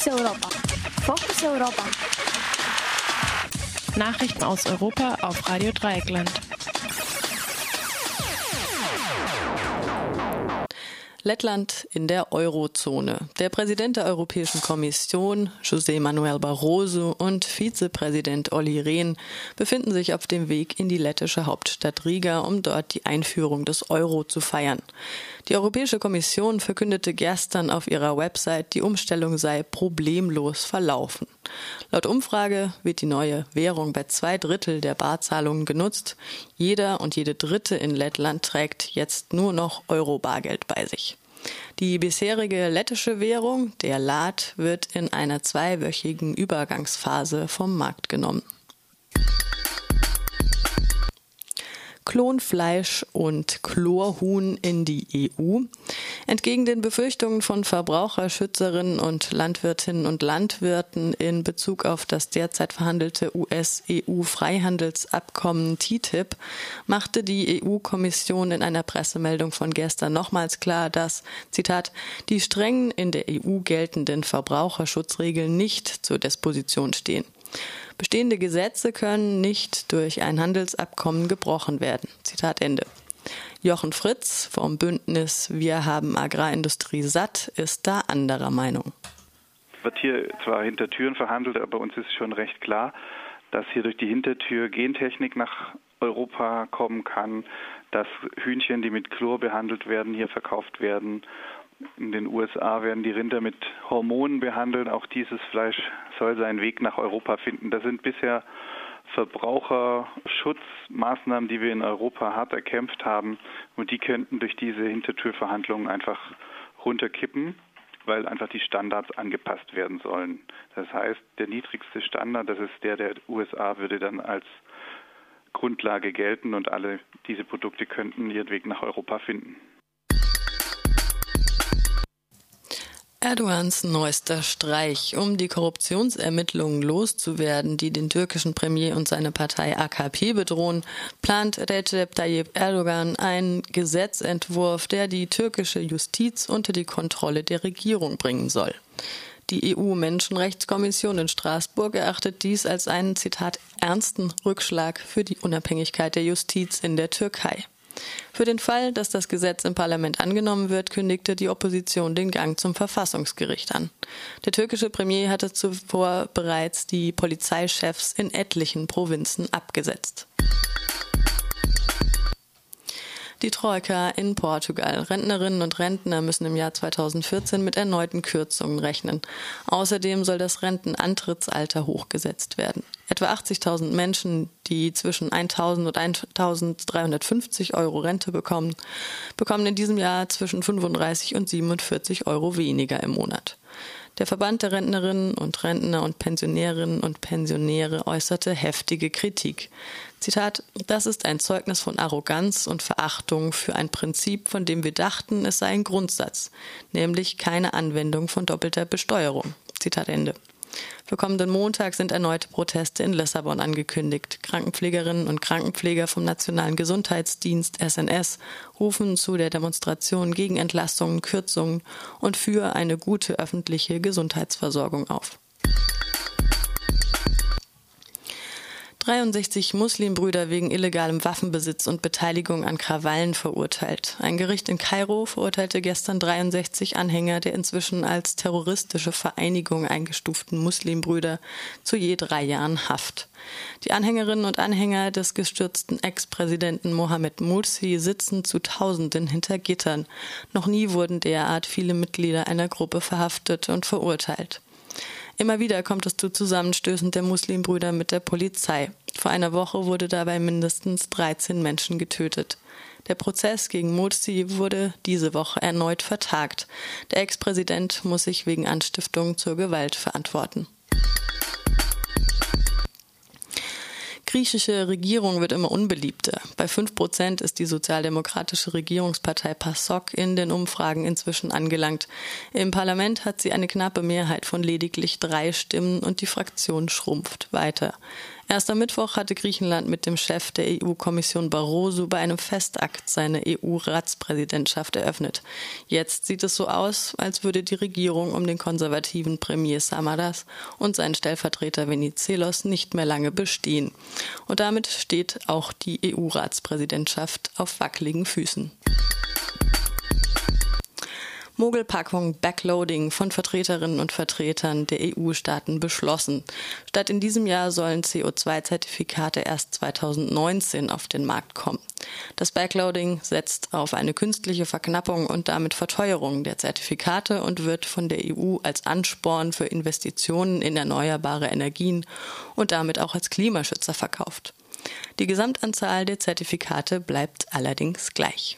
Fokus Europa. Fokus Europa. Nachrichten aus Europa auf Radio Dreieckland. Lettland in der Eurozone. Der Präsident der Europäischen Kommission, José Manuel Barroso, und Vizepräsident Olli Rehn befinden sich auf dem Weg in die lettische Hauptstadt Riga, um dort die Einführung des Euro zu feiern. Die Europäische Kommission verkündete gestern auf ihrer Website, die Umstellung sei problemlos verlaufen. Laut Umfrage wird die neue Währung bei zwei Drittel der Barzahlungen genutzt. Jeder und jede Dritte in Lettland trägt jetzt nur noch Euro-Bargeld bei sich. Die bisherige lettische Währung, der Lat, wird in einer zweiwöchigen Übergangsphase vom Markt genommen. Klonfleisch und Chlorhuhn in die EU. Entgegen den Befürchtungen von Verbraucherschützerinnen und Landwirtinnen und Landwirten in Bezug auf das derzeit verhandelte US-EU-Freihandelsabkommen TTIP machte die EU-Kommission in einer Pressemeldung von gestern nochmals klar, dass, Zitat, die strengen in der EU geltenden Verbraucherschutzregeln nicht zur Disposition stehen. Bestehende Gesetze können nicht durch ein Handelsabkommen gebrochen werden. Zitat Ende. Jochen Fritz vom Bündnis Wir haben Agrarindustrie satt ist da anderer Meinung. Wird hier zwar hinter Türen verhandelt, aber uns ist schon recht klar, dass hier durch die Hintertür Gentechnik nach Europa kommen kann, dass Hühnchen, die mit Chlor behandelt werden, hier verkauft werden in den USA werden die Rinder mit Hormonen behandelt. Auch dieses Fleisch soll seinen Weg nach Europa finden. Das sind bisher Verbraucherschutzmaßnahmen, die wir in Europa hart erkämpft haben. Und die könnten durch diese Hintertürverhandlungen einfach runterkippen, weil einfach die Standards angepasst werden sollen. Das heißt, der niedrigste Standard, das ist der der USA, würde dann als Grundlage gelten und alle diese Produkte könnten ihren Weg nach Europa finden. Erdogans neuester Streich, um die Korruptionsermittlungen loszuwerden, die den türkischen Premier und seine Partei AKP bedrohen, plant Recep Tayyip Erdogan einen Gesetzentwurf, der die türkische Justiz unter die Kontrolle der Regierung bringen soll. Die EU-Menschenrechtskommission in Straßburg erachtet dies als einen, Zitat, ernsten Rückschlag für die Unabhängigkeit der Justiz in der Türkei. Für den Fall, dass das Gesetz im Parlament angenommen wird, kündigte die Opposition den Gang zum Verfassungsgericht an. Der türkische Premier hatte zuvor bereits die Polizeichefs in etlichen Provinzen abgesetzt. Die Troika in Portugal. Rentnerinnen und Rentner müssen im Jahr 2014 mit erneuten Kürzungen rechnen. Außerdem soll das Rentenantrittsalter hochgesetzt werden. Etwa 80.000 Menschen, die zwischen 1.000 und 1.350 Euro Rente bekommen, bekommen in diesem Jahr zwischen 35 und 47 Euro weniger im Monat. Der Verband der Rentnerinnen und Rentner und Pensionärinnen und Pensionäre äußerte heftige Kritik. Zitat, das ist ein Zeugnis von Arroganz und Verachtung für ein Prinzip, von dem wir dachten, es sei ein Grundsatz, nämlich keine Anwendung von doppelter Besteuerung. Zitat Ende. Für kommenden Montag sind erneute Proteste in Lissabon angekündigt. Krankenpflegerinnen und Krankenpfleger vom Nationalen Gesundheitsdienst SNS rufen zu der Demonstration gegen Entlassungen, Kürzungen und für eine gute öffentliche Gesundheitsversorgung auf. 63 Muslimbrüder wegen illegalem Waffenbesitz und Beteiligung an Krawallen verurteilt. Ein Gericht in Kairo verurteilte gestern 63 Anhänger der inzwischen als terroristische Vereinigung eingestuften Muslimbrüder zu je drei Jahren Haft. Die Anhängerinnen und Anhänger des gestürzten Ex-Präsidenten Mohamed Morsi sitzen zu Tausenden hinter Gittern. Noch nie wurden derart viele Mitglieder einer Gruppe verhaftet und verurteilt. Immer wieder kommt es zu Zusammenstößen der Muslimbrüder mit der Polizei. Vor einer Woche wurde dabei mindestens 13 Menschen getötet. Der Prozess gegen Mursi wurde diese Woche erneut vertagt. Der Ex-Präsident muss sich wegen Anstiftung zur Gewalt verantworten. griechische Regierung wird immer unbeliebter. Bei fünf Prozent ist die sozialdemokratische Regierungspartei PASOK in den Umfragen inzwischen angelangt. Im Parlament hat sie eine knappe Mehrheit von lediglich drei Stimmen und die Fraktion schrumpft weiter. Erst am Mittwoch hatte Griechenland mit dem Chef der EU-Kommission Barroso bei einem Festakt seine EU-Ratspräsidentschaft eröffnet. Jetzt sieht es so aus, als würde die Regierung um den konservativen Premier Samaras und seinen Stellvertreter Venizelos nicht mehr lange bestehen. Und damit steht auch die EU-Ratspräsidentschaft auf wackeligen Füßen. Mogelpackung Backloading von Vertreterinnen und Vertretern der EU-Staaten beschlossen. Statt in diesem Jahr sollen CO2-Zertifikate erst 2019 auf den Markt kommen. Das Backloading setzt auf eine künstliche Verknappung und damit Verteuerung der Zertifikate und wird von der EU als Ansporn für Investitionen in erneuerbare Energien und damit auch als Klimaschützer verkauft. Die Gesamtanzahl der Zertifikate bleibt allerdings gleich.